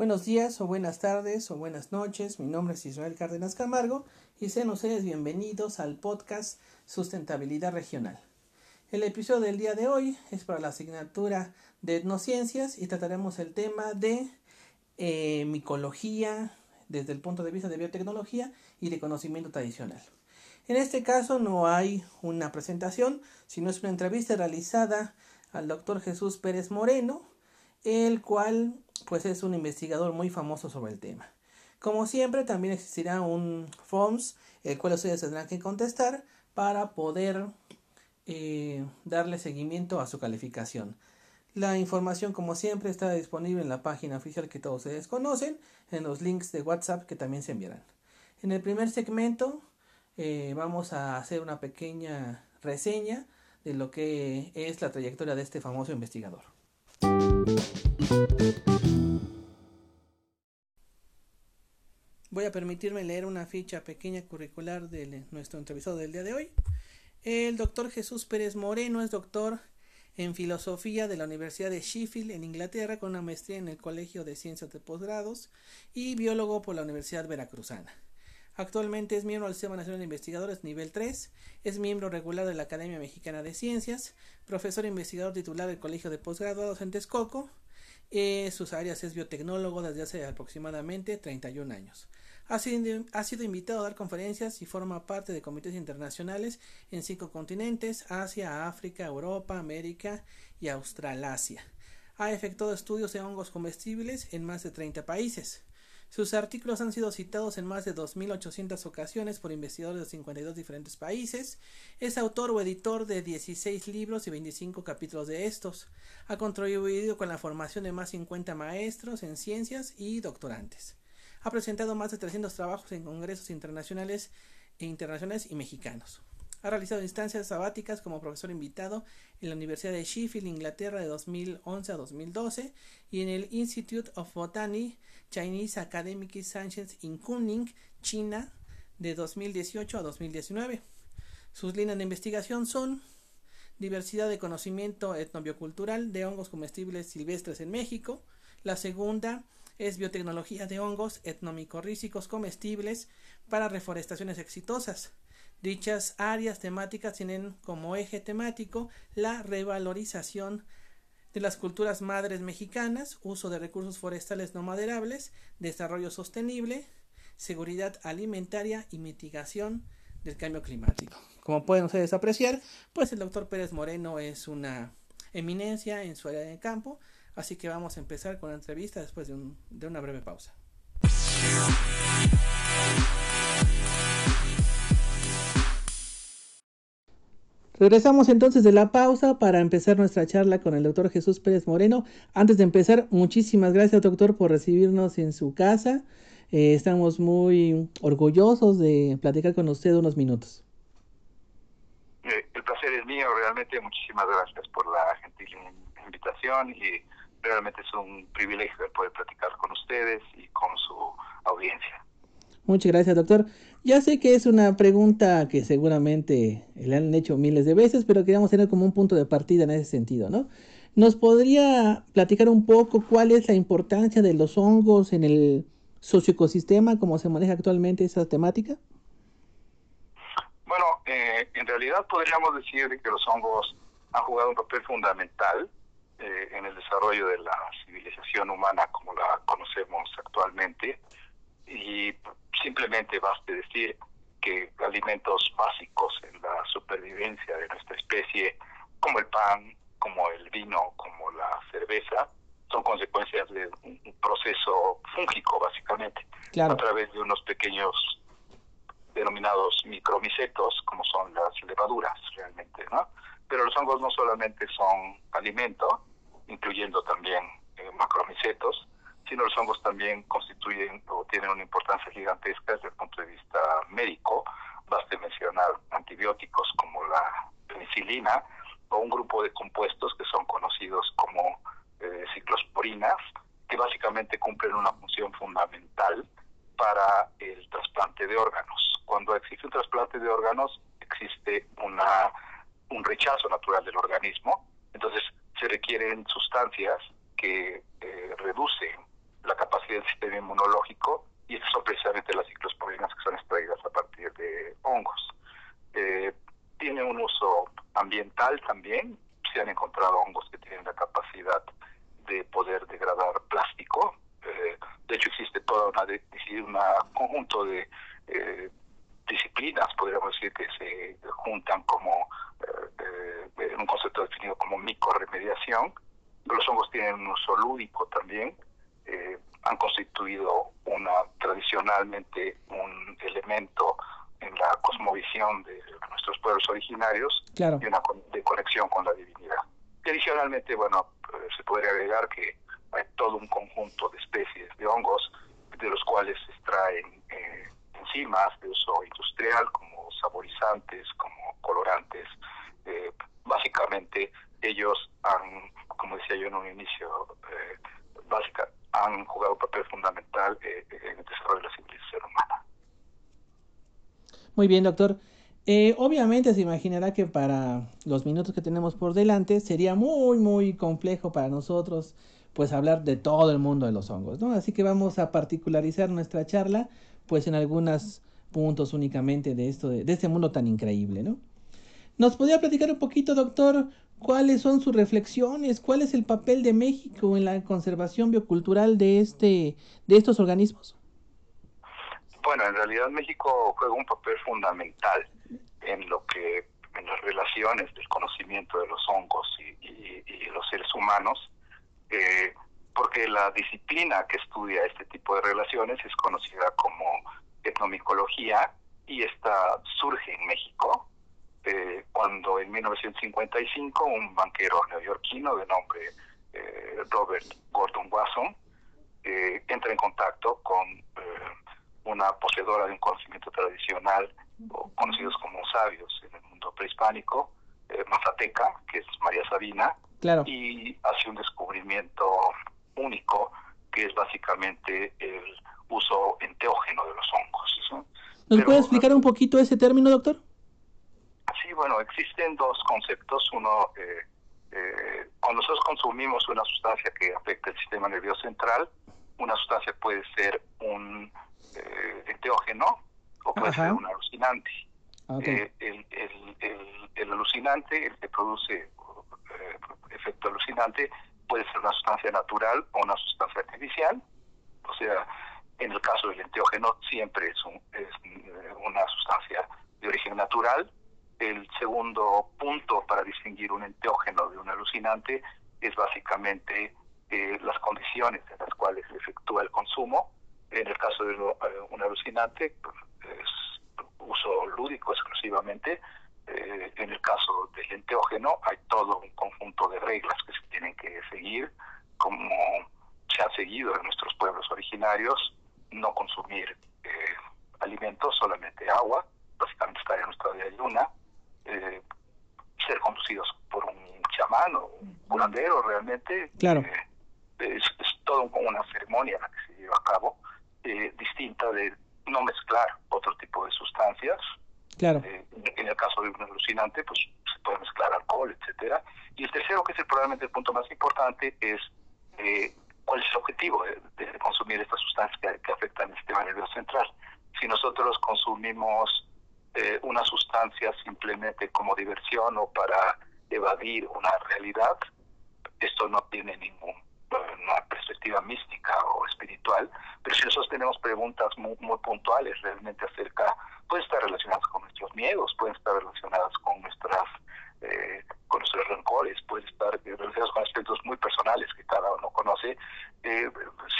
Buenos días o buenas tardes o buenas noches. Mi nombre es Israel Cárdenas Camargo y sean ustedes bienvenidos al podcast Sustentabilidad Regional. El episodio del día de hoy es para la asignatura de etnociencias y trataremos el tema de eh, micología desde el punto de vista de biotecnología y de conocimiento tradicional. En este caso no hay una presentación, sino es una entrevista realizada al doctor Jesús Pérez Moreno, el cual pues es un investigador muy famoso sobre el tema. Como siempre, también existirá un forms, el cual ustedes tendrán que contestar para poder eh, darle seguimiento a su calificación. La información, como siempre, está disponible en la página oficial que todos ustedes conocen, en los links de WhatsApp que también se enviarán. En el primer segmento eh, vamos a hacer una pequeña reseña de lo que es la trayectoria de este famoso investigador. Voy a permitirme leer una ficha pequeña curricular de nuestro entrevistado del día de hoy. El doctor Jesús Pérez Moreno es doctor en filosofía de la Universidad de Sheffield en Inglaterra con una maestría en el Colegio de Ciencias de Posgrados y biólogo por la Universidad Veracruzana. Actualmente es miembro del Sistema Nacional de Investigadores nivel 3, es miembro regular de la Academia Mexicana de Ciencias, profesor e investigador titular del Colegio de Postgraduados en Texcoco. Eh, sus áreas es biotecnólogo desde hace aproximadamente 31 años. Ha sido, ha sido, invitado a dar conferencias y forma parte de comités internacionales en cinco continentes, Asia, África, Europa, América y Australasia. Ha efectuado estudios de hongos comestibles en más de 30 países. Sus artículos han sido citados en más de 2.800 ocasiones por investigadores de 52 diferentes países. Es autor o editor de 16 libros y 25 capítulos de estos. Ha contribuido con la formación de más de 50 maestros en ciencias y doctorantes. Ha presentado más de 300 trabajos en congresos internacionales e internacionales y mexicanos. Ha realizado instancias sabáticas como profesor invitado en la Universidad de Sheffield, Inglaterra, de 2011 a 2012 y en el Institute of Botany Chinese Academic Sciences in Kunming, China, de 2018 a 2019. Sus líneas de investigación son diversidad de conocimiento etnobiocultural de hongos comestibles silvestres en México. La segunda es biotecnología de hongos etnomicorrícicos comestibles para reforestaciones exitosas. Dichas áreas temáticas tienen como eje temático la revalorización de las culturas madres mexicanas, uso de recursos forestales no maderables, desarrollo sostenible, seguridad alimentaria y mitigación del cambio climático. Como pueden ustedes apreciar, pues el doctor Pérez Moreno es una eminencia en su área de campo, así que vamos a empezar con la entrevista después de, de una breve pausa. Regresamos entonces de la pausa para empezar nuestra charla con el doctor Jesús Pérez Moreno. Antes de empezar, muchísimas gracias doctor por recibirnos en su casa. Eh, estamos muy orgullosos de platicar con usted unos minutos. Eh, el placer es mío, realmente muchísimas gracias por la gentil invitación y realmente es un privilegio poder platicar con ustedes y con su audiencia. Muchas gracias doctor. Ya sé que es una pregunta que seguramente le han hecho miles de veces, pero queríamos tener como un punto de partida en ese sentido, ¿no? ¿Nos podría platicar un poco cuál es la importancia de los hongos en el socioecosistema, cómo se maneja actualmente esa temática? Bueno, eh, en realidad podríamos decir que los hongos han jugado un papel fundamental eh, en el desarrollo de la civilización humana como la conocemos actualmente y simplemente basta decir que alimentos básicos en la supervivencia de nuestra especie, como el pan, como el vino, como la cerveza, son consecuencias de un proceso fúngico, básicamente, a través de unos pequeños denominados micromicetos, como son las levaduras realmente, ¿no? Pero los hongos no solamente son alimento, incluyendo también eh, macromicetos, sino los hongos también constituyen o tienen una importancia gigantesca desde el punto de vista médico. Baste mencionar antibióticos como la penicilina o un grupo de compuestos que son conocidos como eh, ciclosporinas, que básicamente cumplen una función fundamental para el trasplante de órganos. Cuando existe un trasplante de órganos, existe una, un rechazo natural del organismo, entonces se requieren sustancias que eh, reducen la capacidad capacidad del sistema inmunológico y estas son precisamente las ciclosporinas que son extraídas a partir de hongos. Eh, tiene un uso ambiental también, se han encontrado hongos que tienen la capacidad de poder degradar plástico, eh, de hecho existe todo una, un conjunto de eh, disciplinas, podríamos decir, que se juntan como en un concepto definido como micorremediación, los hongos tienen un uso lúdico también, eh, han constituido una tradicionalmente un elemento en la cosmovisión de nuestros pueblos originarios y una de conexión con la divinidad. Y adicionalmente, bueno, eh, se podría agregar que hay todo un conjunto de especies de hongos de los cuales se extraen eh, enzimas de uso industrial como saborizantes, como colorantes. básicamente ellos han como decía yo en un inicio, eh, han jugado un papel fundamental eh, en el desarrollo de la civilización humana. Muy bien, doctor. Eh, obviamente se imaginará que para los minutos que tenemos por delante sería muy, muy complejo para nosotros pues hablar de todo el mundo de los hongos, ¿no? Así que vamos a particularizar nuestra charla pues en algunos puntos únicamente de esto, de, este mundo tan increíble, ¿no? ¿Nos podría platicar un poquito, doctor, cuáles son sus reflexiones, cuál es el papel de México en la conservación biocultural de este de estos organismos. Bueno, en realidad México juega un papel fundamental en lo que en las relaciones del conocimiento de los hongos y, los seres humanos, eh, porque la disciplina que estudia este tipo de relaciones es conocida como etnomicología y esta surge en México eh, cuando en 1955 un banquero neoyorquino de nombre eh, Robert Gordon Wasson eh, entra en contacto con una poseedora de un conocimiento tradicional, conocidos como sabios en el mundo prehispánico, mazateca, que es María Sabina, y hace un descubrimiento único que es básicamente el uso enteógeno de los hongos. ¿Nos puede explicar un poquito ese término, doctor? Sí, bueno, existen dos conceptos. Uno, eh, eh, cuando nosotros consumimos una sustancia que afecta el sistema nervioso central, una sustancia puede ser un eh, enteógeno o puede ser un alucinante. Eh, el, el, alucinante, el que produce efecto alucinante, puede ser una sustancia natural o una sustancia artificial. O sea, en el caso del enteógeno siempre es, un, es una sustancia de origen natural el segundo punto para distinguir un enteógeno de un alucinante es básicamente eh, las condiciones en las cuales se efectúa el consumo. En el caso de eh, un alucinante, pues, es uso lúdico exclusivamente. Eh, en el caso del enteógeno, hay todo un conjunto de reglas que se tienen que seguir, como se ha seguido en nuestros pueblos originarios, no consumir alimentos, solamente agua, básicamente estar en nuestra de ayuna, eh, ser conducidos por un chamán o un curandero realmente. Claro. Eh, es, todo como una ceremonia la que se lleva a cabo, eh, distinta de no mezclar otro tipo de sustancias. Claro. en el caso de un alucinante, pues se puede mezclar alcohol, etcétera. Y el tercero, que es probablemente el punto más importante, es cuál es el objetivo de, consumir estas sustancias que, que afectan el sistema nervioso central. Si nosotros consumimos eh, una sustancia simplemente como diversión o para evadir una realidad, esto no tiene ningún una perspectiva mística o espiritual, pero si nosotros tenemos preguntas muy, muy puntuales realmente acerca, pueden estar relacionadas con nuestros miedos, pueden estar relacionadas con nuestras eh, con nuestros rencores, pueden estar relacionadas con aspectos muy personales que cada uno conoce. Eh,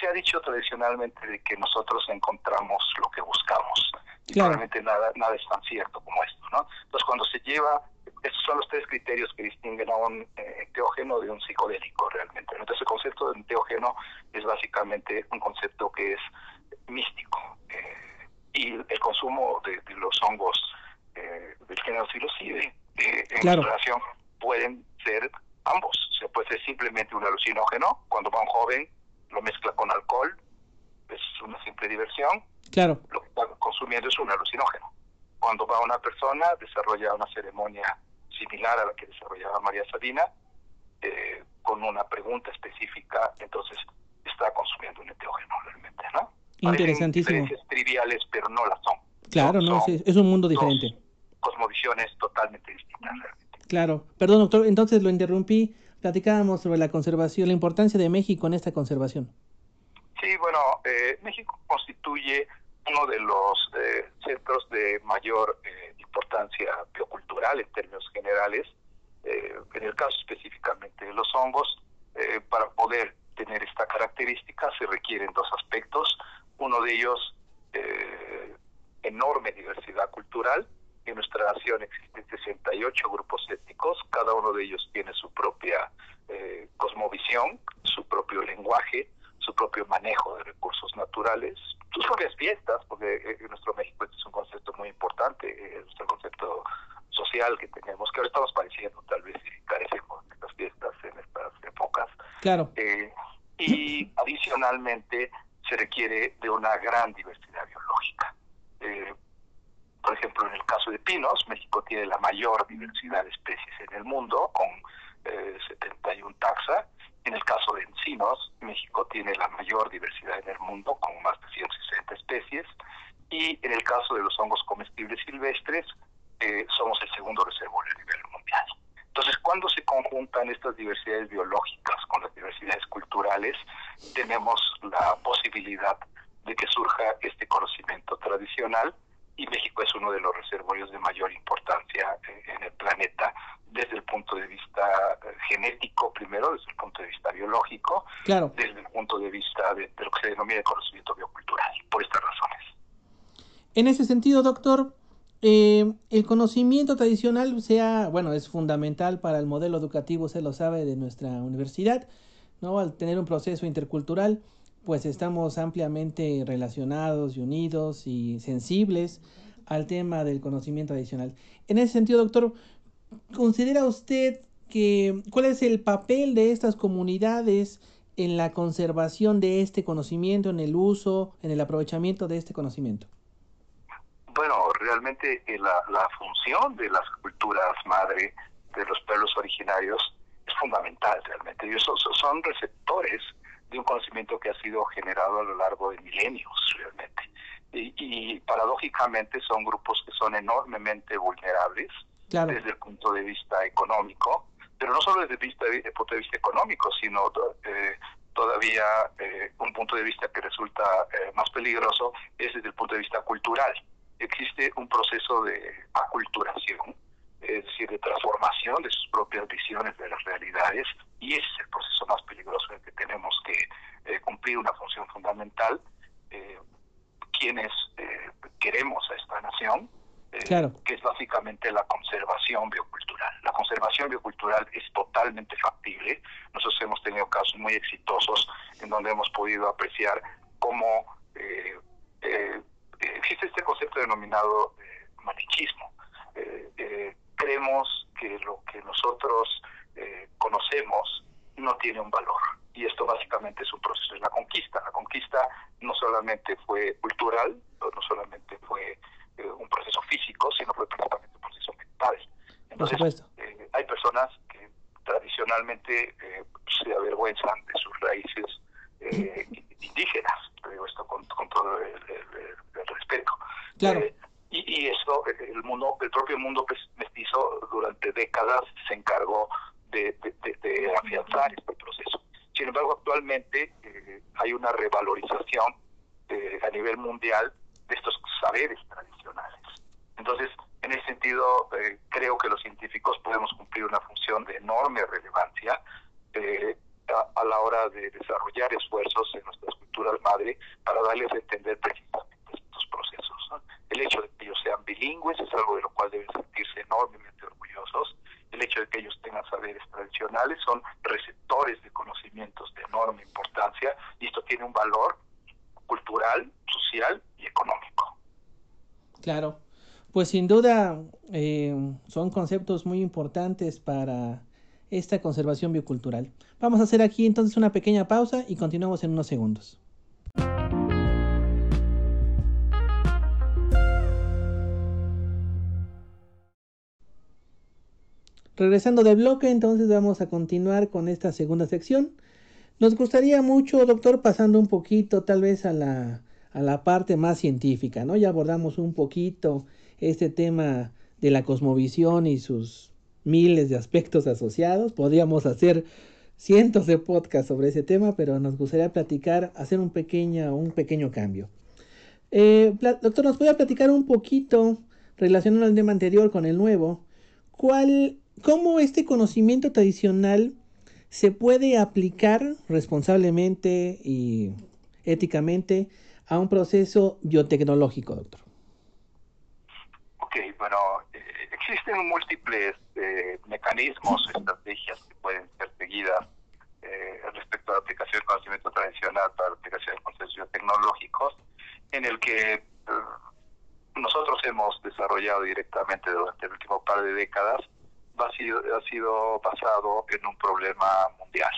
se ha dicho tradicionalmente de que nosotros encontramos lo que buscamos. Claramente nada, nada es tan cierto como esto, ¿no? Entonces cuando se lleva, estos son los tres criterios que distinguen a un eh, enteógeno de un psicodélico realmente. Entonces el concepto de enteógeno es básicamente un concepto que es místico. Eh, y el consumo de, los hongos eh, del género psilocibe eh, en relación pueden ser ambos. O sea, puede ser simplemente un alucinógeno, cuando va un joven lo mezcla con alcohol, es una simple diversión, Claro. Lo que está consumiendo es un alucinógeno. Cuando va una persona, desarrolla una ceremonia similar a la que desarrollaba María Sabina, eh, con una pregunta específica, entonces está consumiendo un enteógeno realmente, ¿no? Interesantísimo. triviales, pero no las son. Claro, no, es, un mundo diferente. Cosmovisiones totalmente distintas realmente. Claro. Perdón, doctor, entonces lo interrumpí. Platicábamos sobre la conservación, la importancia de México en esta conservación. Sí, bueno, eh, México constituye uno de los eh, centros de mayor eh, importancia biocultural en términos generales. en el caso específicamente de los hongos, para poder tener esta característica se requieren dos aspectos. Uno de ellos, enorme diversidad cultural. En nuestra nación existen 68 grupos étnicos, cada uno de ellos tiene su propia cosmovisión, su propio lenguaje, su propio manejo de recursos naturales, sus propias fiestas, porque en eh, nuestro México este es un concepto muy importante, es el concepto social que tenemos, que ahora estamos padeciendo, tal vez si carecemos de estas fiestas en estas épocas. Claro. Eh, y adicionalmente se requiere de una gran diversidad biológica. Eh, por ejemplo, en el caso de pinos, México tiene la mayor diversidad de especies en el mundo, con 71 taxa, en el caso de encinos, México tiene la mayor diversidad en el mundo, con más de 160 especies, y en el caso de los hongos comestibles silvestres, eh, somos el segundo reservorio a nivel mundial. Entonces, cuando se conjuntan estas diversidades biológicas con las diversidades culturales, tenemos la posibilidad de que surja este conocimiento tradicional y México es uno de los reservorios de mayor importancia eh, en el planeta desde el punto de vista eh, genético primero, desde el punto de vista biológico, claro. desde el punto de vista de, lo que se denomina conocimiento biocultural. En ese sentido, doctor, eh, el conocimiento tradicional sea, bueno, es fundamental para el modelo educativo, se lo sabe, de nuestra universidad, ¿no? Al tener un proceso intercultural, pues estamos ampliamente relacionados y unidos y sensibles al tema del conocimiento adicional. En ese sentido, doctor, ¿considera usted que cuál es el papel de estas comunidades en la conservación de este conocimiento, en el uso, en el aprovechamiento de este conocimiento? Bueno, realmente eh, la, la función de las culturas madre de los pueblos originarios es fundamental realmente. Ellos son receptores de un conocimiento que ha sido generado a lo largo de milenios realmente. Y, paradójicamente son grupos que son enormemente vulnerables desde el punto de vista económico, pero no solo desde el, vista, punto de vista económico, sino eh, todavía eh, un punto de vista que resulta eh, más peligroso es desde el punto de vista cultural. Existe un proceso de aculturación es decir, de transformación de sus propias visiones de las realidades, y ese es el proceso más peligroso en el que tenemos que eh, cumplir una función fundamental. Eh, quienes eh, queremos a esta nación, que es básicamente la conservación biocultural. La conservación biocultural es totalmente factible. Nosotros hemos tenido casos muy exitosos en donde hemos podido apreciar cómo concepto denominado manichismo creemos que lo que nosotros eh, conocemos no tiene un valor. Y esto básicamente es un proceso de la conquista. La conquista no solamente fue cultural, no solamente fue eh, un proceso físico, sino fue principalmente un proceso mental. Entonces, eh, hay personas que tradicionalmente se avergüenzan de sus raíces indígenas, digo esto con, todo el, respeto. Claro y, eso el mundo el propio mundo mestizo durante décadas se encargó de, afianzar este proceso sin embargo actualmente eh, hay una revalorización eh, a nivel mundial de estos saberes tradicionales entonces en ese sentido eh, creo que los científicos podemos cumplir una función enorme relevancia a, a, la hora de desarrollar esfuerzos en nuestras culturas madre para darles a entender precisamente estos procesos el hecho de que ellos sean bilingües es algo de lo cual deben sentirse enormemente orgullosos. El hecho de que ellos tengan saberes tradicionales son receptores de conocimientos de enorme importancia y esto tiene un valor cultural, social y económico. Claro, pues sin duda eh, son conceptos muy importantes para esta conservación biocultural. Vamos a hacer aquí entonces una pequeña pausa y continuamos en unos segundos. Regresando de bloque, entonces vamos a continuar con esta segunda sección Nos gustaría mucho, doctor, pasando un poquito tal vez a la, a la parte más científica, ¿no? Ya abordamos un poquito este tema de la cosmovisión y sus miles de aspectos asociados. Podríamos hacer cientos de podcasts sobre ese tema, pero nos gustaría platicar, hacer un pequeño, un pequeño cambio. Eh, doctor, ¿nos puede platicar un poquito, relacionado al tema anterior con el nuevo, cuál, cómo este conocimiento tradicional se puede aplicar responsablemente y éticamente a un proceso biotecnológico, doctor? Ok, bueno, existen múltiples eh, mecanismos, estrategias que pueden ser seguidas eh, respecto a la aplicación del conocimiento tradicional para la aplicación de conceptos biotecnológicos, en el que nosotros hemos desarrollado directamente durante el último par de décadas ha sido, ha sido basado en un problema mundial.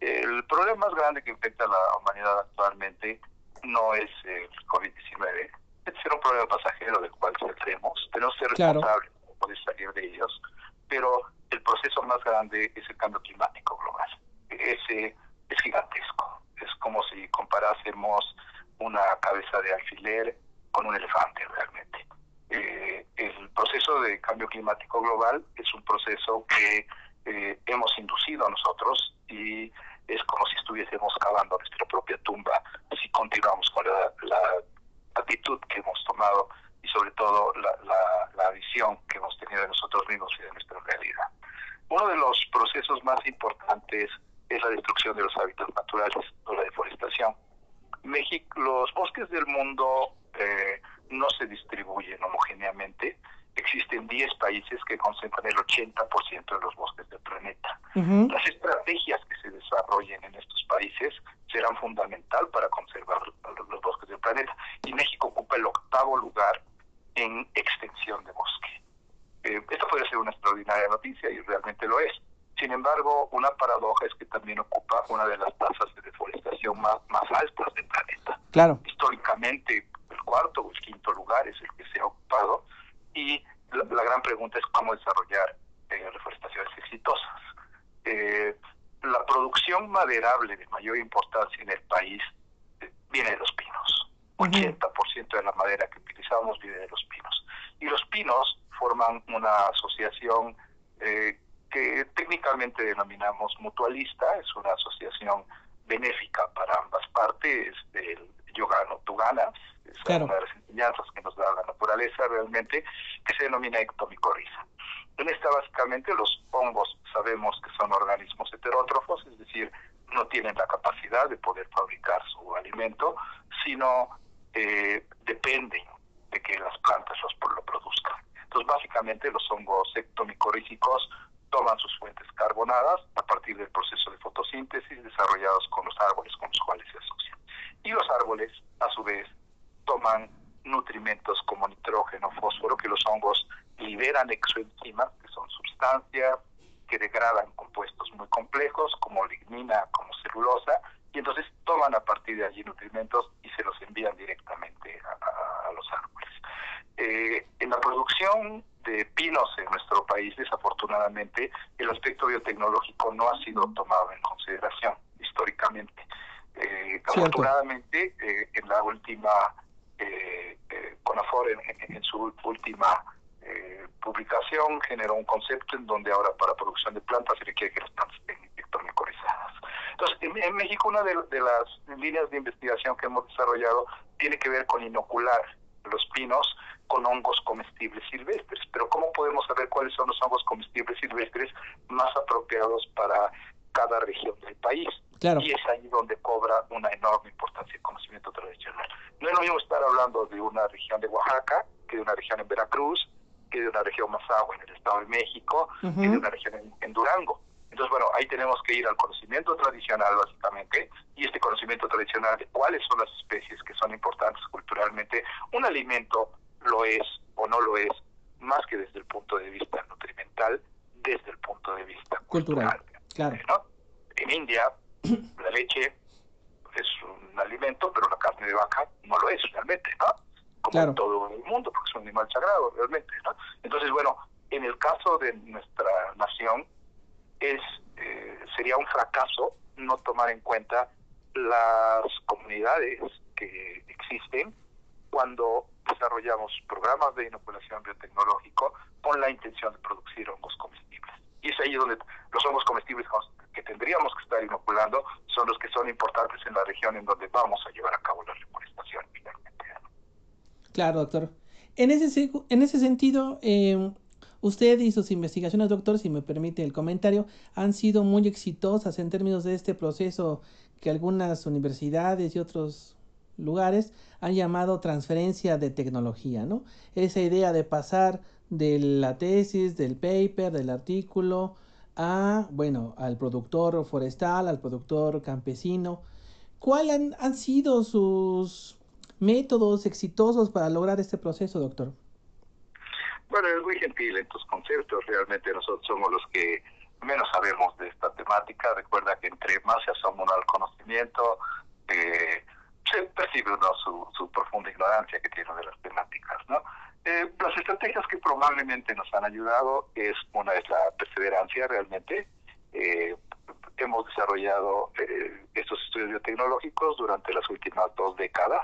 El problema más grande que enfrenta la humanidad actualmente no es el COVID-19. Es un problema pasajero del cual saldremos. Tenemos que ser responsables poder salir de ellos. Pero el proceso más grande es el cambio climático global. Ese es gigantesco. Es como si comparásemos una cabeza de alfiler con un elefante realmente. Eh, el proceso de cambio climático global es un proceso que eh, hemos inducido a nosotros y es como si estuviésemos cavando nuestra propia tumba si continuamos con la, actitud que hemos tomado y sobre todo la, la, visión que hemos tenido de nosotros mismos y de nuestra realidad. Uno de los procesos más importantes es la destrucción de los hábitats naturales o la deforestación. México, los bosques del mundo eh, no se distribuyen homogéneamente. Existen 10 países que concentran el 80% de los bosques del planeta. Las estrategias que se desarrollen en estos países serán fundamental para conservar los bosques del planeta. Y México ocupa el octavo lugar en extensión de bosque. Eh, esto puede ser una extraordinaria noticia y realmente lo es. Sin embargo, una paradoja es que también ocupa una de las tasas de deforestación más, más altas del planeta. Claro. Históricamente, cuarto o el quinto lugar es el que se ha ocupado y la, gran pregunta es cómo desarrollar eh, reforestaciones exitosas. Eh, la producción maderable de mayor importancia en el país viene de los pinos. 80% de la madera que utilizamos viene de los pinos. Y los pinos forman una asociación que técnicamente denominamos mutualista, es una asociación benéfica para ambas partes, el yo gano, tú ganas, es una de las enseñanzas que nos da la naturaleza realmente, que se denomina ectomicoriza. En esta básicamente los hongos sabemos que son organismos heterótrofos, es decir, no tienen la capacidad de poder fabricar su alimento, sino eh, dependen de que las plantas los, lo produzcan. Entonces, básicamente los hongos ectomicorícicos toman sus fuentes carbonadas a partir del proceso de fotosíntesis desarrollados con los árboles con los cuales se asocian. Y los árboles, a su vez, toman nutrimentos como nitrógeno, fósforo, que los hongos liberan exoenzimas, que son sustancias que degradan compuestos muy complejos, como lignina, como celulosa, y entonces toman a partir de allí nutrimentos y se los envían directamente a, los árboles. Eh, en la producción de pinos en nuestro país, desafortunadamente, el aspecto biotecnológico no ha sido tomado en consideración históricamente. Eh, afortunadamente, eh, en la última, eh, eh CONAFOR, en, su última publicación, generó un concepto en donde ahora para producción de plantas se requiere que las plantas estén micorizadas. En, México una de, las líneas de investigación que hemos desarrollado tiene que ver con inocular los pinos con hongos comestibles silvestres. Pero ¿cómo podemos saber cuáles son los hongos comestibles silvestres más apropiados para cada región del país? Y es ahí donde cobra una enorme importancia el conocimiento tradicional. No es lo mismo estar hablando de una región de Oaxaca que de una región en Veracruz, que de una región más agua en el Estado de México, que de una región en, Durango. Entonces, bueno, ahí tenemos que ir al conocimiento tradicional, básicamente, y este conocimiento tradicional de cuáles son las especies que son importantes culturalmente. Un alimento lo es o no lo es, más que desde el punto de vista nutrimental, desde el punto de vista cultural. Claro. En India, la leche es un alimento, pero la carne de vaca no lo es realmente, ¿no? Como en todo el mundo, porque es un animal sagrado realmente, ¿no? Entonces, bueno, en el caso de nuestra nación, es sería un fracaso no tomar en cuenta las comunidades que existen cuando desarrollamos programas de inoculación biotecnológico con la intención de producir hongos comestibles. Y es ahí donde los hongos comestibles que tendríamos que estar inoculando son los que son importantes en la región en donde vamos a llevar a cabo la reforestación finalmente. Claro, doctor. En ese, en ese sentido, eh, usted y sus investigaciones, doctor, si me permite el comentario, han sido muy exitosas en términos de este proceso que algunas universidades y otros lugares han llamado transferencia de tecnología, ¿no? Esa idea de pasar de la tesis, del paper, del artículo, a, bueno, al productor forestal, al productor campesino. ¿Cuáles han, han sido sus métodos exitosos para lograr este proceso, doctor? Bueno, es muy gentil en tus conceptos. Realmente nosotros somos los que menos sabemos de esta temática. Recuerda que entre más se asoma uno al conocimiento, eh, se percibe uno su, su, profunda ignorancia que tiene de las temáticas. Eh, las estrategias que probablemente nos han ayudado es una es la perseverancia realmente. Eh, hemos desarrollado eh, estos estudios biotecnológicos durante las últimas dos décadas.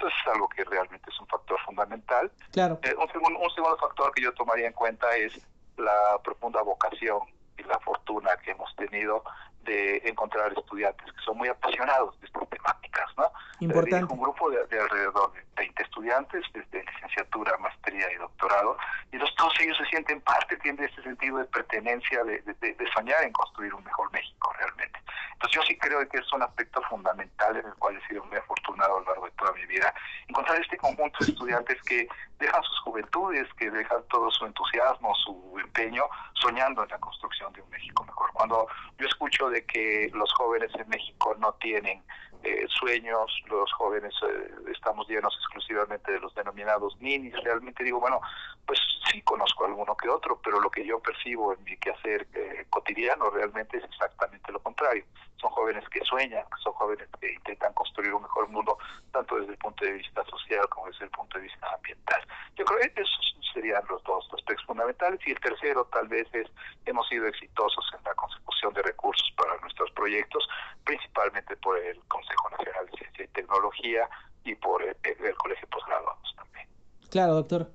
Entonces es algo que realmente es un factor fundamental. Claro. Eh, un, segundo, un segundo factor que yo tomaría en cuenta es la profunda vocación y la fortuna que hemos tenido de encontrar estudiantes que son muy apasionados de estas temáticas, ¿no? Importante. un grupo de, de, alrededor de 20 estudiantes, desde licenciatura, maestría y doctorado, y los, todos ellos se sienten parte, tienen este sentido de pertenencia, de, de, de, soñar en construir un mejor México realmente. Entonces yo sí creo que es un aspecto fundamental en el cual he sido muy afortunado a lo largo de toda mi vida, encontrar este conjunto de estudiantes que dejan sus juventudes, que dejan todo su entusiasmo, su empeño, soñando en la construcción de un México mejor. Cuando yo escucho de que los jóvenes en México no tienen eh, sueños, los jóvenes eh, estamos llenos exclusivamente de los denominados ninis, realmente digo, bueno, pues sí conozco alguno que otro, pero lo que yo percibo en mi quehacer eh, cotidiano realmente es exactamente lo contrario. Son jóvenes que sueñan, son jóvenes que intentan construir un mejor mundo, tanto desde el punto de vista social como desde el punto de vista ambiental. Yo creo que esos serían los dos aspectos fundamentales y el tercero tal vez es, hemos sido exitosos en la consecución de recursos para nuestros proyectos, principalmente por el Consejo Nacional de Ciencia y Tecnología y por el, el Colegio de Posgraduados también. Claro, doctor.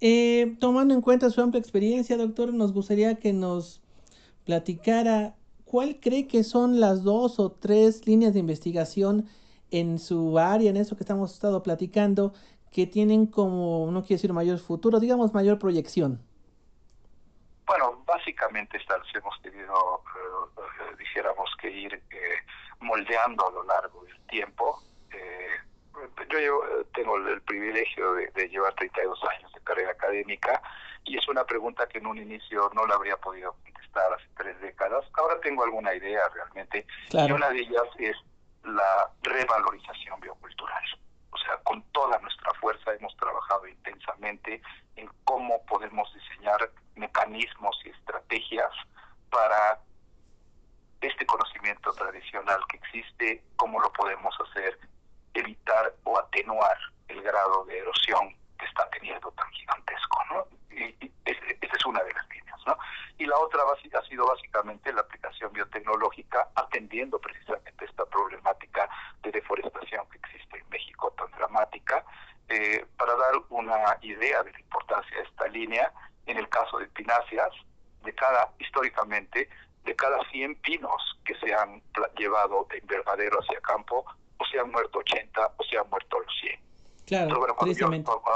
Eh, tomando en cuenta su amplia experiencia, doctor, nos gustaría que nos platicara cuál cree que son las dos o tres líneas de investigación en su área, en eso que estamos estado platicando, que tienen como, no quiero decir mayor futuro, digamos mayor proyección. Bueno, básicamente hemos tenido, eh, dijéramos que ir eh, moldeando a lo largo del tiempo. Eh, yo llevo, tengo el privilegio de, de, llevar 32 años de carrera académica y es una pregunta que en un inicio no la habría podido contestar hace tres décadas. Ahora tengo alguna idea realmente claro. y una de ellas es la revalorización biocultural. O sea, con toda nuestra fuerza hemos trabajado intensamente en cómo podemos diseñar mecanismos y estrategias para este conocimiento tradicional que existe, cómo lo podemos hacer evitar o atenuar el grado de erosión que está teniendo tan gigantesco, ¿no? Y, esa es una de las líneas, ¿no? Y la otra ha sido básicamente la aplicación biotecnológica atendiendo precisamente esta problemática de deforestación que existe en México tan dramática. Eh, para dar una idea de la importancia de esta línea, en el caso de pináceas, de cada, históricamente, de cada 100 pinos que se han llevado de invernadero hacia campo, o se han muerto 80 o se han muerto los 100. Entonces,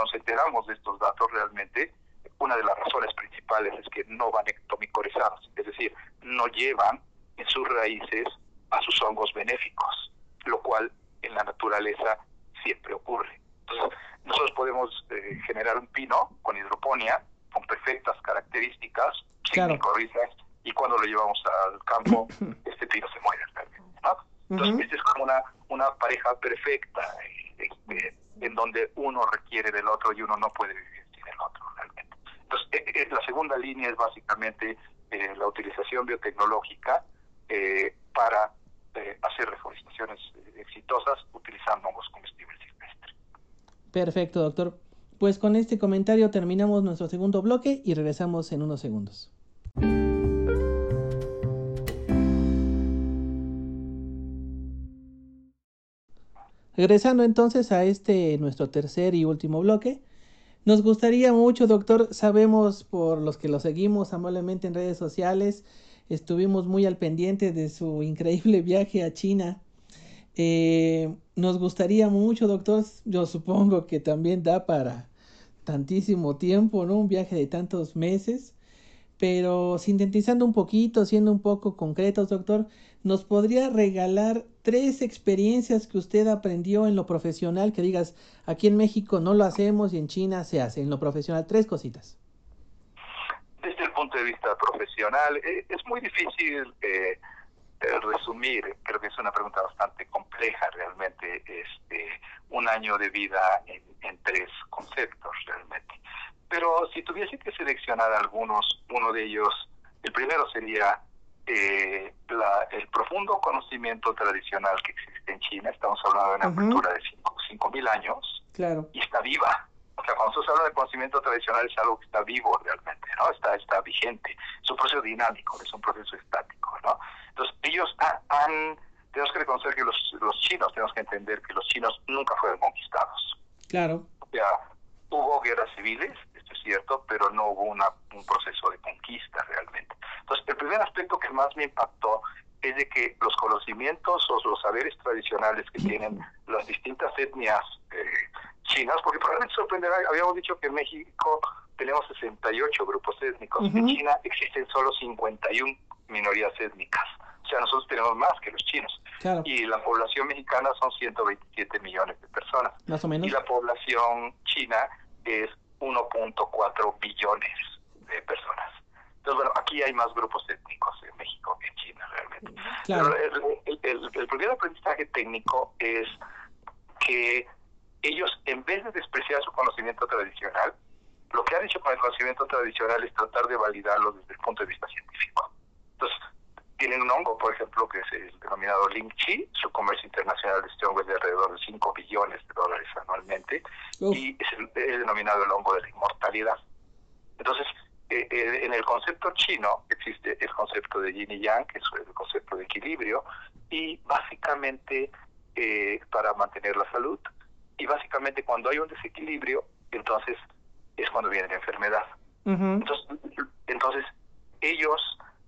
Perfecto, doctor. Pues con este comentario terminamos nuestro segundo bloque y regresamos en unos segundos. Regresando entonces a este nuestro tercer y último bloque, nos gustaría mucho, doctor, sabemos por los que lo seguimos amablemente en redes sociales, estuvimos muy al pendiente de su increíble viaje a China eh, nos gustaría mucho, doctor, yo supongo que también da para tantísimo tiempo, ¿no? Un viaje de tantos meses. Pero sintetizando un poquito, siendo un poco concretos, doctor, ¿nos podría regalar tres experiencias que usted aprendió en lo profesional que digas, aquí en México no lo hacemos y en China se hace, en lo profesional? Tres cositas. Desde el punto de vista profesional, eh, es muy difícil eh, resumir, creo que es una pregunta bastante compleja realmente, este, un año de vida en, en tres conceptos realmente. Pero si tuviese que seleccionar algunos, uno de ellos, el primero sería eh, la, el profundo conocimiento tradicional que existe en China. Estamos hablando de una cultura de 5.000 años claro. y está viva. O sea, cuando se habla de conocimiento tradicional es algo que está vivo realmente, ¿no? Está, está vigente. Es un proceso dinámico, es un proceso estático, ¿no? Ellos han, tenemos que reconocer que los, los chinos, tenemos que entender que los chinos nunca fueron conquistados. Claro. O sea, hubo guerras civiles, esto es cierto, pero no hubo una, un proceso de conquista realmente. Entonces, el primer aspecto que más me impactó es de que los conocimientos o los saberes tradicionales que tienen las distintas etnias eh, chinas, porque probablemente sorprenderá, habíamos dicho que en México tenemos 68 grupos étnicos, en China existen solo 51 minorías étnicas. O sea, nosotros tenemos más que los chinos. Claro. Y la población mexicana son 127 millones de personas. Más o menos. Y la población china es 1.4 billones de personas. Entonces, bueno, aquí hay más grupos étnicos en México que en China realmente. Claro. Pero el, el, el, primer aprendizaje técnico es que ellos, en vez de despreciar su conocimiento tradicional, lo que han hecho con el conocimiento tradicional es tratar de validarlo desde el punto de vista científico. Entonces, tienen un hongo, por ejemplo, que es el denominado Ling Chi, su comercio internacional de este hongo es de alrededor de 5 billones de dólares anualmente, Uf. y es, el, es denominado el hongo de la inmortalidad. Entonces, eh, eh, en el concepto chino existe el concepto de yin y yang, que es el concepto de equilibrio, y básicamente eh, para mantener la salud, y básicamente cuando hay un desequilibrio, entonces es cuando viene la enfermedad. Uh -huh. Entonces, entonces, ellos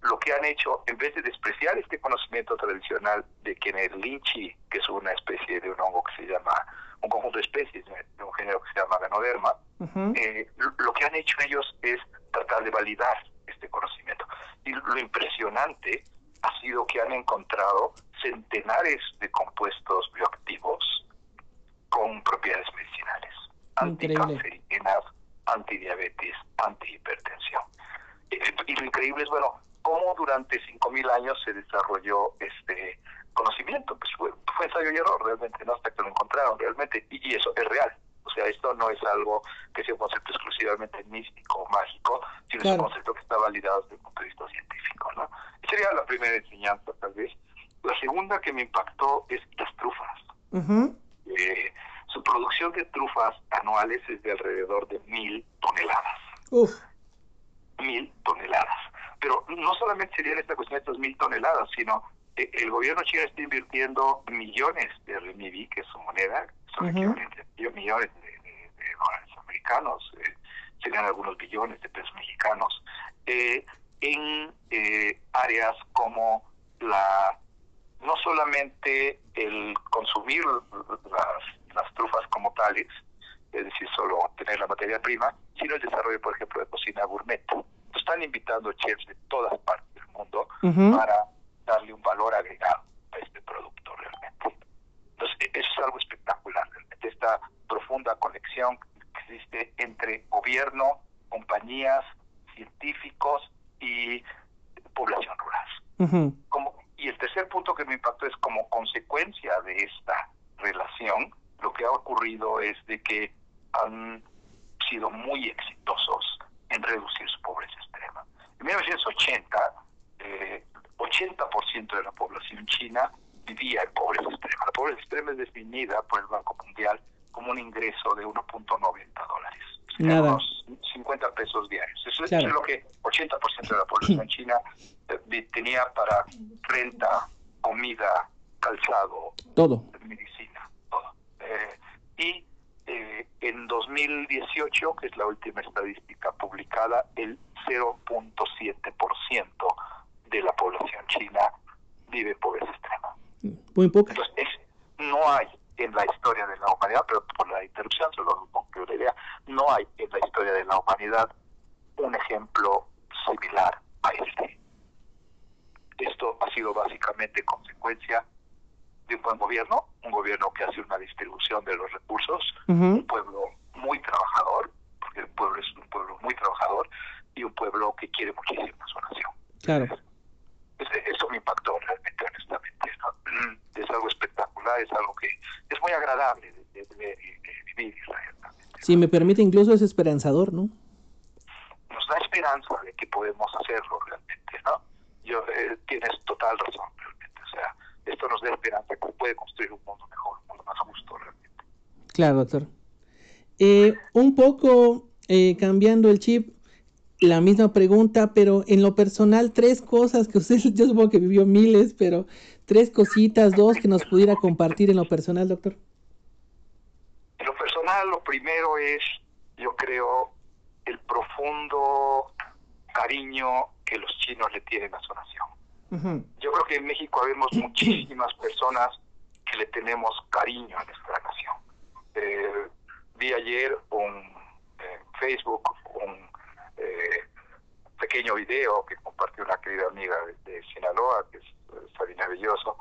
lo que han hecho, en vez de despreciar este conocimiento tradicional de que en el linchi, que es una especie de un hongo que se llama, un conjunto de especies de un género que se llama ganoderma, uh -huh. eh, lo que han hecho ellos es tratar de validar este conocimiento. Y lo impresionante ha sido que han encontrado centenares de compuestos bioactivos con propiedades medicinales, anticancerígenas, antidiabetes, antihipertensión. Y lo increíble es, bueno, cómo durante 5.000 años se desarrolló este conocimiento. Pues fue, fue ensayo y error realmente, ¿no? Hasta que lo encontraron realmente. Y, y, eso es real. O sea, esto no es algo que sea un concepto exclusivamente místico o mágico, sino claro. es un concepto que está validado desde el punto de vista científico, ¿no? Y sería la primera enseñanza, tal vez. La segunda que me impactó es las trufas. Uh -huh. eh, su producción de trufas anuales es de alrededor de mil toneladas. Uf. Mil toneladas pero no solamente sería esta cuestión de estas mil toneladas, sino que el gobierno chino está invirtiendo millones de renminbi, que es su moneda, son uh -huh. millones de, de, de, dólares americanos, eh, serían algunos billones de pesos mexicanos, eh, en eh, áreas como la no solamente el consumir las, las trufas como tales, es decir, solo tener la materia prima, sino el desarrollo, por ejemplo, de cocina gourmet están invitando chefs de todas partes del mundo uh -huh. para darle un valor agregado a este producto realmente. Entonces, eso es algo espectacular, realmente, esta profunda conexión que existe entre gobierno, compañías, científicos y población rural. Uh -huh. como, y el tercer punto que me impactó es como consecuencia de esta relación, lo que ha ocurrido es de que han sido muy exitosos en reducir su pobreza extrema. En 1980, eh, 80% de la población china vivía en pobreza extrema. La pobreza extrema es definida por el Banco Mundial como un ingreso de 1.90 dólares. Unos 50 pesos diarios. Eso, claro. es lo que 80% de la población china eh, tenía para renta, comida, calzado, todo. medicina, todo. y eh, en 2018, que es la última estadística publicada, el 0.7% de la población china vive en pobreza extrema. Muy poca. Entonces, no hay en la historia de la humanidad, pero por la interrupción se lo pongo la idea, no hay en la historia de la humanidad un ejemplo similar a este. Esto ha sido básicamente consecuencia de un buen gobierno, un gobierno que hace una distribución de los recursos, un pueblo muy trabajador, porque el pueblo es un pueblo muy trabajador, y un pueblo que quiere muchísimo su nación. Claro. eso me impactó realmente, honestamente. Es algo espectacular, es algo que es muy agradable de, vivir Si me permite, incluso es esperanzador, ¿no? Nos da esperanza de que podemos hacerlo realmente, ¿no? Yo, eh, tienes total razón, realmente. O sea, esto nos da esperanza que puede construir un mundo mejor, un mundo más justo realmente. Claro, doctor. Eh, un poco eh, cambiando el chip, la misma pregunta, pero en lo personal, tres cosas que usted, yo supongo que vivió miles, pero tres cositas, dos que nos pudiera compartir en lo personal, doctor. En lo personal, lo primero es, yo creo, el profundo cariño que los chinos le tienen a su nación. Yo creo que en México vemos muchísimas personas que le tenemos cariño a nuestra nación. Eh, vi ayer un eh, Facebook un eh, pequeño video que compartió una querida amiga de, Sinaloa, que es Sabina Belloso,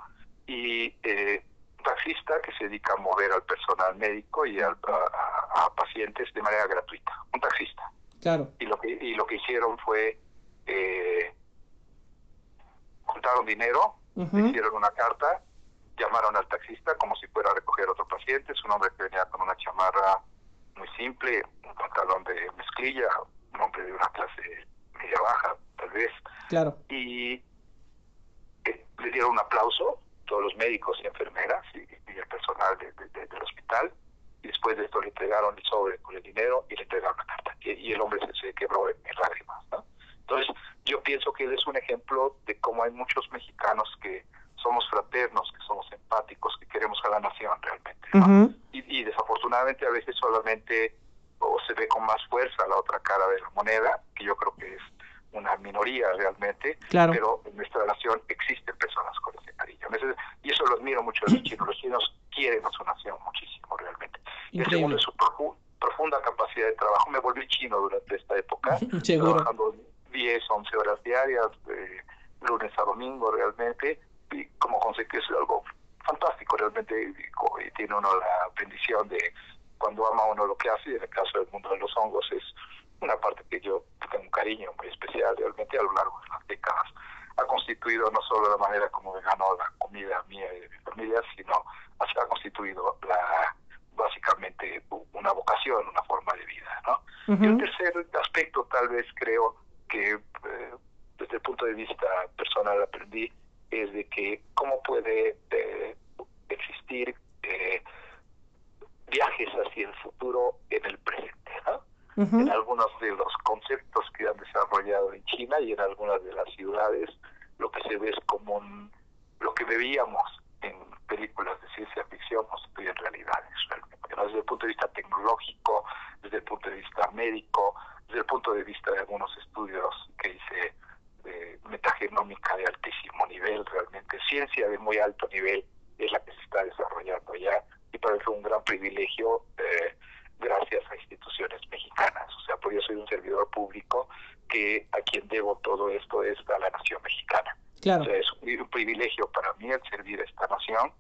y un taxista que se dedica a mover al personal médico y a, pacientes de manera gratuita. Un taxista. Claro. Y lo que, y lo que hicieron fue eh, juntaron dinero, hicieron una carta, llamaron al taxista como si fuera a recoger otro paciente, es un hombre que venía con una chamarra muy simple, un pantalón de mezclilla, un hombre de una clase media baja, tal vez. Claro. Y eh, le dieron un aplauso, todos los médicos y enfermeras y, el personal del hospital, y después de esto le entregaron el sobre con el dinero y le entregaron la carta. Y, el hombre se, quebró en, en lágrimas, ¿no? Entonces, yo pienso que él es un ejemplo de cómo hay muchos mexicanos que somos fraternos, que somos empáticos, que queremos a la nación realmente. y, desafortunadamente a veces solamente o se ve con más fuerza la otra cara de la moneda, que yo creo que es una minoría realmente, pero en nuestra nación existen personas con ese cariño. Y eso lo admiro mucho de los chinos. Los chinos quieren a su nación muchísimo realmente. Y el segundo es su profunda capacidad de trabajo. Me volví chino durante esta época, trabajando 10, 11 horas diarias, de lunes a domingo realmente, y como consecuencia es algo fantástico realmente, y, tiene uno la bendición de cuando ama uno lo que hace, y en el caso del mundo de los hongos es una parte que yo tengo un cariño muy especial realmente a lo largo de las décadas. Ha constituido no solo la manera como me ganó la comida mía y de mi familia, sino ha constituido la básicamente una vocación, una forma de vida. ¿no? Y un tercer aspecto tal vez creo que eh, desde el punto de vista personal aprendí es de que cómo puede eh, existir eh, viajes hacia el futuro en el presente, ¿no? En algunos de los conceptos que han desarrollado en China y en algunas de las ciudades, lo que se ve es como lo que veíamos en películas de ciencia ficción estoy en realidades Desde el punto de vista tecnológico, desde el punto de vista médico, desde el punto de vista de algunos estudios que hice de metagenómica de altísimo nivel, realmente ciencia de muy alto nivel es la que se está desarrollando allá y para mí fue un gran privilegio eh, gracias a instituciones mexicanas. O sea, pues yo soy un servidor público que a quien debo todo esto es a la nación mexicana. Claro. O sea, es un, privilegio para mí el servir a esta nación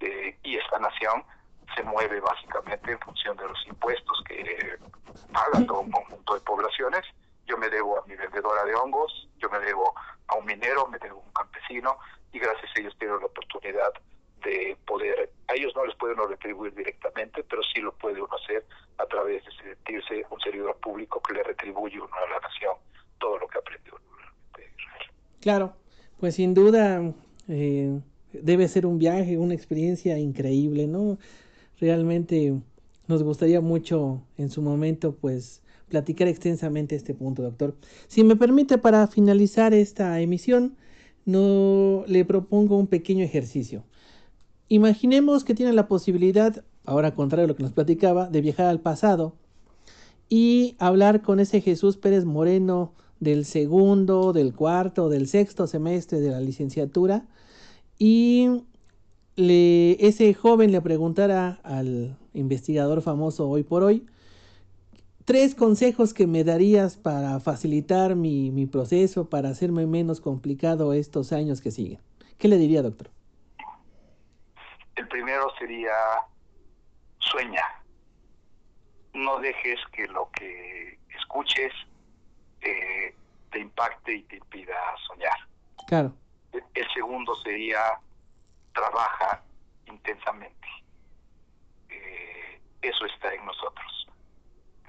eh, y esta nación se mueve básicamente en función de los impuestos que paga todo un conjunto de poblaciones. Yo me debo a mi vendedora de hongos, yo me debo a un minero, me debo a un campesino y gracias a ellos tengo la oportunidad de poder, a ellos no les puede uno retribuir directamente, pero sí lo puede uno hacer a través de sentirse un servidor público que le retribuye uno a la nación todo lo que aprendió. Claro, pues sin duda eh, debe ser un viaje, una experiencia increíble, ¿no? Realmente nos gustaría mucho en su momento, pues, platicar extensamente este punto, doctor. Si me permite, para finalizar esta emisión, no le propongo un pequeño ejercicio. Imaginemos que tiene la posibilidad ahora contrario a lo que nos platicaba, de viajar al pasado y hablar con ese Jesús Pérez Moreno del segundo, del cuarto, del sexto semestre de la licenciatura y ese joven le preguntara al investigador famoso hoy por hoy tres consejos que me darías para facilitar mi proceso, para hacerme menos complicado estos años que siguen. ¿Qué le diría, doctor? El primero sería sueña. No dejes que lo que escuches eh, te impacte y te impida soñar. Claro. El segundo sería trabaja intensamente. Eh, eso está en nosotros.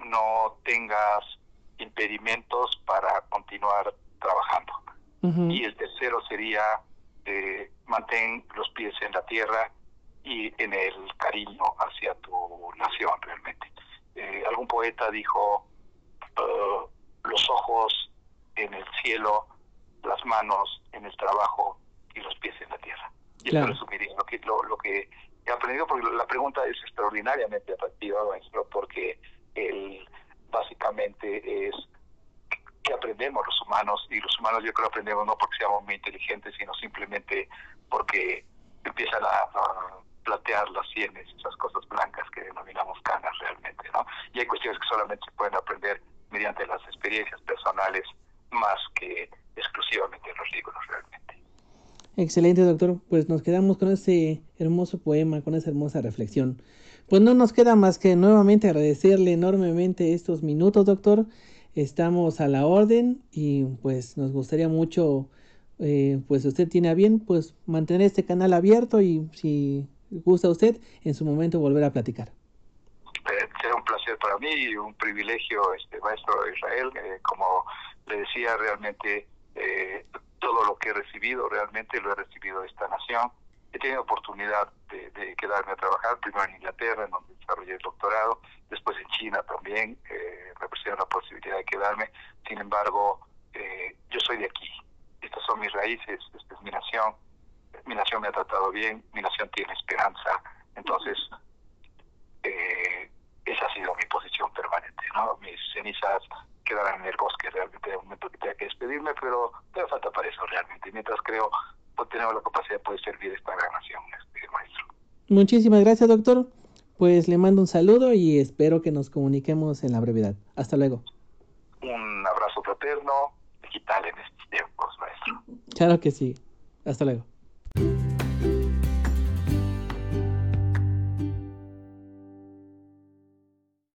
No tengas impedimentos para continuar trabajando. Y el tercero sería eh, mantén los pies en la tierra y en el cariño hacia tu nación realmente. Eh, algún poeta dijo, uh, los ojos en el cielo, las manos en el trabajo y los pies en la tierra. Y claro. eso resumiría lo que, lo, que he aprendido, porque la pregunta es extraordinariamente atractiva, porque el, básicamente es que aprendemos los humanos, y los humanos yo creo aprendemos no porque seamos muy inteligentes, sino simplemente porque empiezan a platear las sienes, esas cosas blancas que denominamos canas realmente, ¿no? Y hay cuestiones que solamente se pueden aprender mediante las experiencias personales más que exclusivamente en los libros realmente. Excelente, doctor. Pues nos quedamos con ese hermoso poema, con esa hermosa reflexión. Pues no nos queda más que nuevamente agradecerle enormemente estos minutos, doctor. Estamos a la orden y pues nos gustaría mucho, eh, pues usted tiene a bien, pues mantener este canal abierto y si gusta usted, en su momento volver a platicar. Eh, será un placer para mí y un privilegio, este maestro Israel. Eh, como le decía, realmente eh, todo lo que he recibido, realmente lo he recibido de esta nación. He tenido oportunidad de, quedarme a trabajar, primero en Inglaterra, en donde desarrollé el doctorado, después en China también, eh, me la posibilidad de quedarme. Sin embargo, yo soy de aquí, estas son mis raíces, esta es mi nación, mi nación me ha tratado bien, mi nación tiene esperanza, entonces eh, esa ha sido mi posición permanente, ¿no? Mis cenizas quedarán en el bosque realmente de un momento que tenga que despedirme, pero me falta para eso realmente, mientras creo que tenemos la capacidad de poder servir a esta gran nación, este maestro. Muchísimas gracias, doctor. Pues le mando un saludo y espero que nos comuniquemos en la brevedad. Hasta luego. Un abrazo fraterno, digital en estos tiempos, maestro. Claro que sí. Hasta luego. Bye.